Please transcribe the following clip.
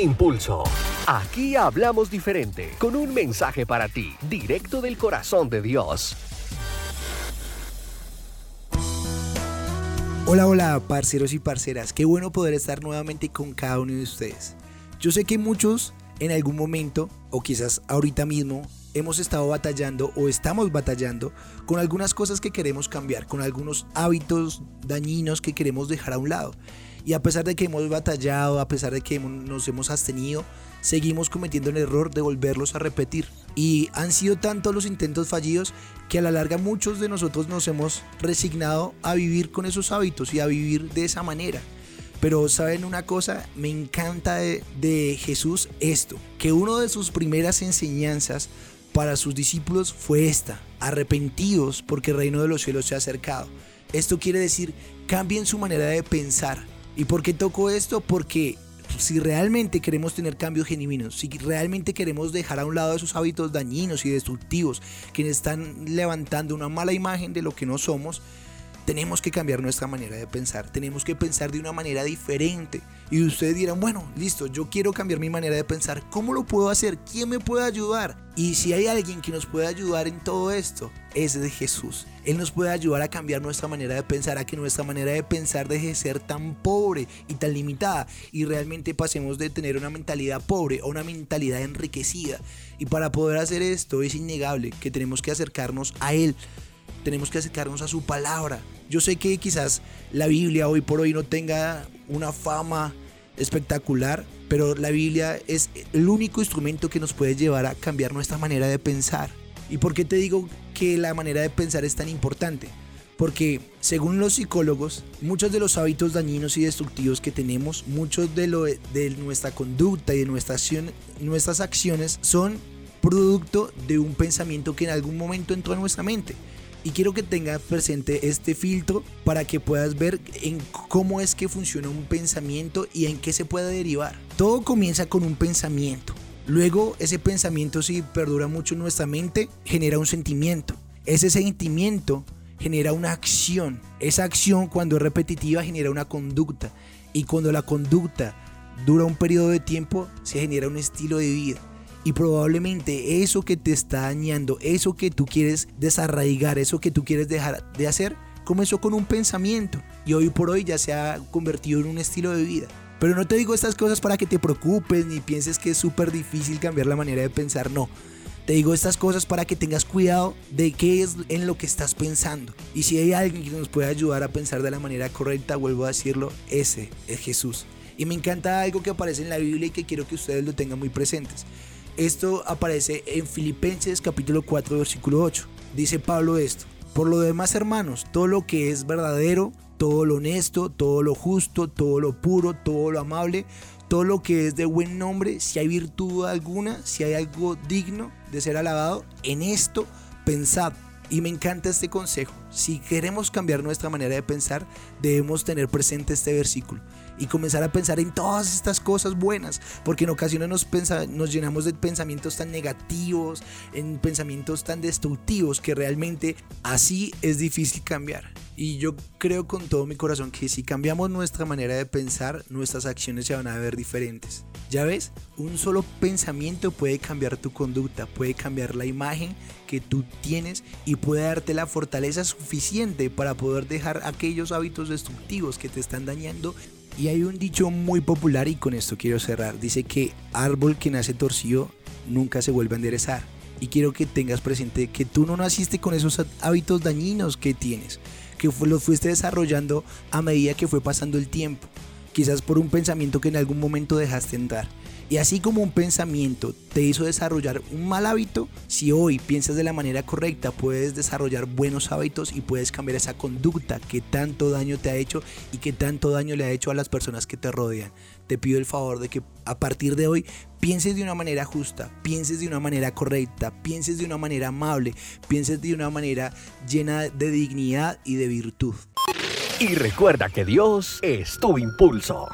Impulso. Aquí hablamos diferente, con un mensaje para ti, directo del corazón de Dios. Hola, hola, parceros y parceras. Qué bueno poder estar nuevamente con cada uno de ustedes. Yo sé que muchos en algún momento, o quizás ahorita mismo, hemos estado batallando o estamos batallando con algunas cosas que queremos cambiar, con algunos hábitos dañinos que queremos dejar a un lado. Y a pesar de que hemos batallado, a pesar de que nos hemos abstenido, seguimos cometiendo el error de volverlos a repetir. Y han sido tantos los intentos fallidos que a la larga muchos de nosotros nos hemos resignado a vivir con esos hábitos y a vivir de esa manera. Pero saben una cosa, me encanta de, de, Jesús esto, que una de sus primeras enseñanzas para sus discípulos fue esta, arrepentidos porque el reino de los cielos se ha acercado. Esto quiere decir, cambien su manera de pensar, ¿Y por qué toco esto? Porque si realmente queremos tener cambios genuinos, si realmente queremos dejar a un lado esos hábitos dañinos y destructivos que están levantando una mala imagen de lo que no somos, tenemos que cambiar nuestra manera de pensar, tenemos que pensar de una manera diferente. Y ustedes dirán, bueno, listo, yo quiero cambiar mi manera de pensar, ¿cómo lo puedo hacer? ¿Quién me puede ayudar? Y si hay alguien que nos puede ayudar en todo esto, es de Jesús. Él nos puede ayudar a cambiar nuestra manera de pensar, a que nuestra manera de pensar deje de ser tan pobre y tan limitada y realmente pasemos de tener una mentalidad pobre a una mentalidad enriquecida. Y para poder hacer esto es innegable que tenemos que acercarnos a Él tenemos que acercarnos a su palabra. Yo sé que quizás la Biblia hoy por hoy no tenga una fama espectacular, pero la Biblia es el único instrumento que nos puede llevar a cambiar nuestra manera de pensar. ¿Y por qué te digo que la manera de pensar es tan importante? Porque según los psicólogos, muchos de los hábitos dañinos y destructivos que tenemos, muchos de, lo, de nuestra conducta y de nuestra acción, nuestras acciones son producto de un pensamiento que en algún momento entró a nuestra mente. Y quiero que tengas presente este filtro para que puedas ver en cómo es que funciona un pensamiento y en qué se puede derivar. Todo comienza con un pensamiento. Luego ese pensamiento si perdura mucho en nuestra mente genera un sentimiento. Ese sentimiento genera una acción. Esa acción cuando es repetitiva genera una conducta. Y cuando la conducta dura un periodo de tiempo se genera un estilo de vida. Y probablemente eso que te está dañando, eso que tú quieres desarraigar, eso que tú quieres dejar de hacer, comenzó con un pensamiento y hoy por hoy ya se ha convertido en un estilo de vida. Pero no te digo estas cosas para que te preocupes ni pienses que es súper difícil cambiar la manera de pensar, no. Te digo estas cosas para que tengas cuidado de qué es en lo que estás pensando. Y si hay alguien que nos puede ayudar a pensar de la manera correcta, vuelvo a decirlo, ese es Jesús. Y me encanta algo que aparece en la Biblia y que quiero que ustedes lo tengan muy presentes. Esto aparece en Filipenses capítulo 4 versículo 8. Dice Pablo esto. Por lo demás, hermanos, todo lo que es verdadero, todo lo honesto, todo lo justo, todo lo puro, todo lo amable, todo lo que es de buen nombre, si hay virtud alguna, si hay algo digno de ser alabado, en esto pensad. Y me encanta este consejo. Si queremos cambiar nuestra manera de pensar, debemos tener presente este versículo y comenzar a pensar en todas estas cosas buenas, porque en ocasiones nos, nos llenamos de pensamientos tan negativos, en pensamientos tan destructivos, que realmente así es difícil cambiar. Y yo creo con todo mi corazón que si cambiamos nuestra manera de pensar, nuestras acciones se van a ver diferentes. Ya ves, un solo pensamiento puede cambiar tu conducta, puede cambiar la imagen que tú tienes y puede darte la fortaleza suficiente para poder dejar aquellos hábitos destructivos que te están dañando y hay un dicho muy popular y con esto quiero cerrar. Dice que árbol que nace torcido nunca se vuelve a enderezar. Y quiero que tengas presente que tú no naciste con esos hábitos dañinos que tienes, que los fuiste desarrollando a medida que fue pasando el tiempo. Quizás por un pensamiento que en algún momento dejaste entrar. Y así como un pensamiento te hizo desarrollar un mal hábito, si hoy piensas de la manera correcta, puedes desarrollar buenos hábitos y puedes cambiar esa conducta que tanto daño te ha hecho y que tanto daño le ha hecho a las personas que te rodean. Te pido el favor de que a partir de hoy pienses de una manera justa, pienses de una manera correcta, pienses de una manera amable, pienses de una manera llena de dignidad y de virtud. Y recuerda que Dios es tu impulso.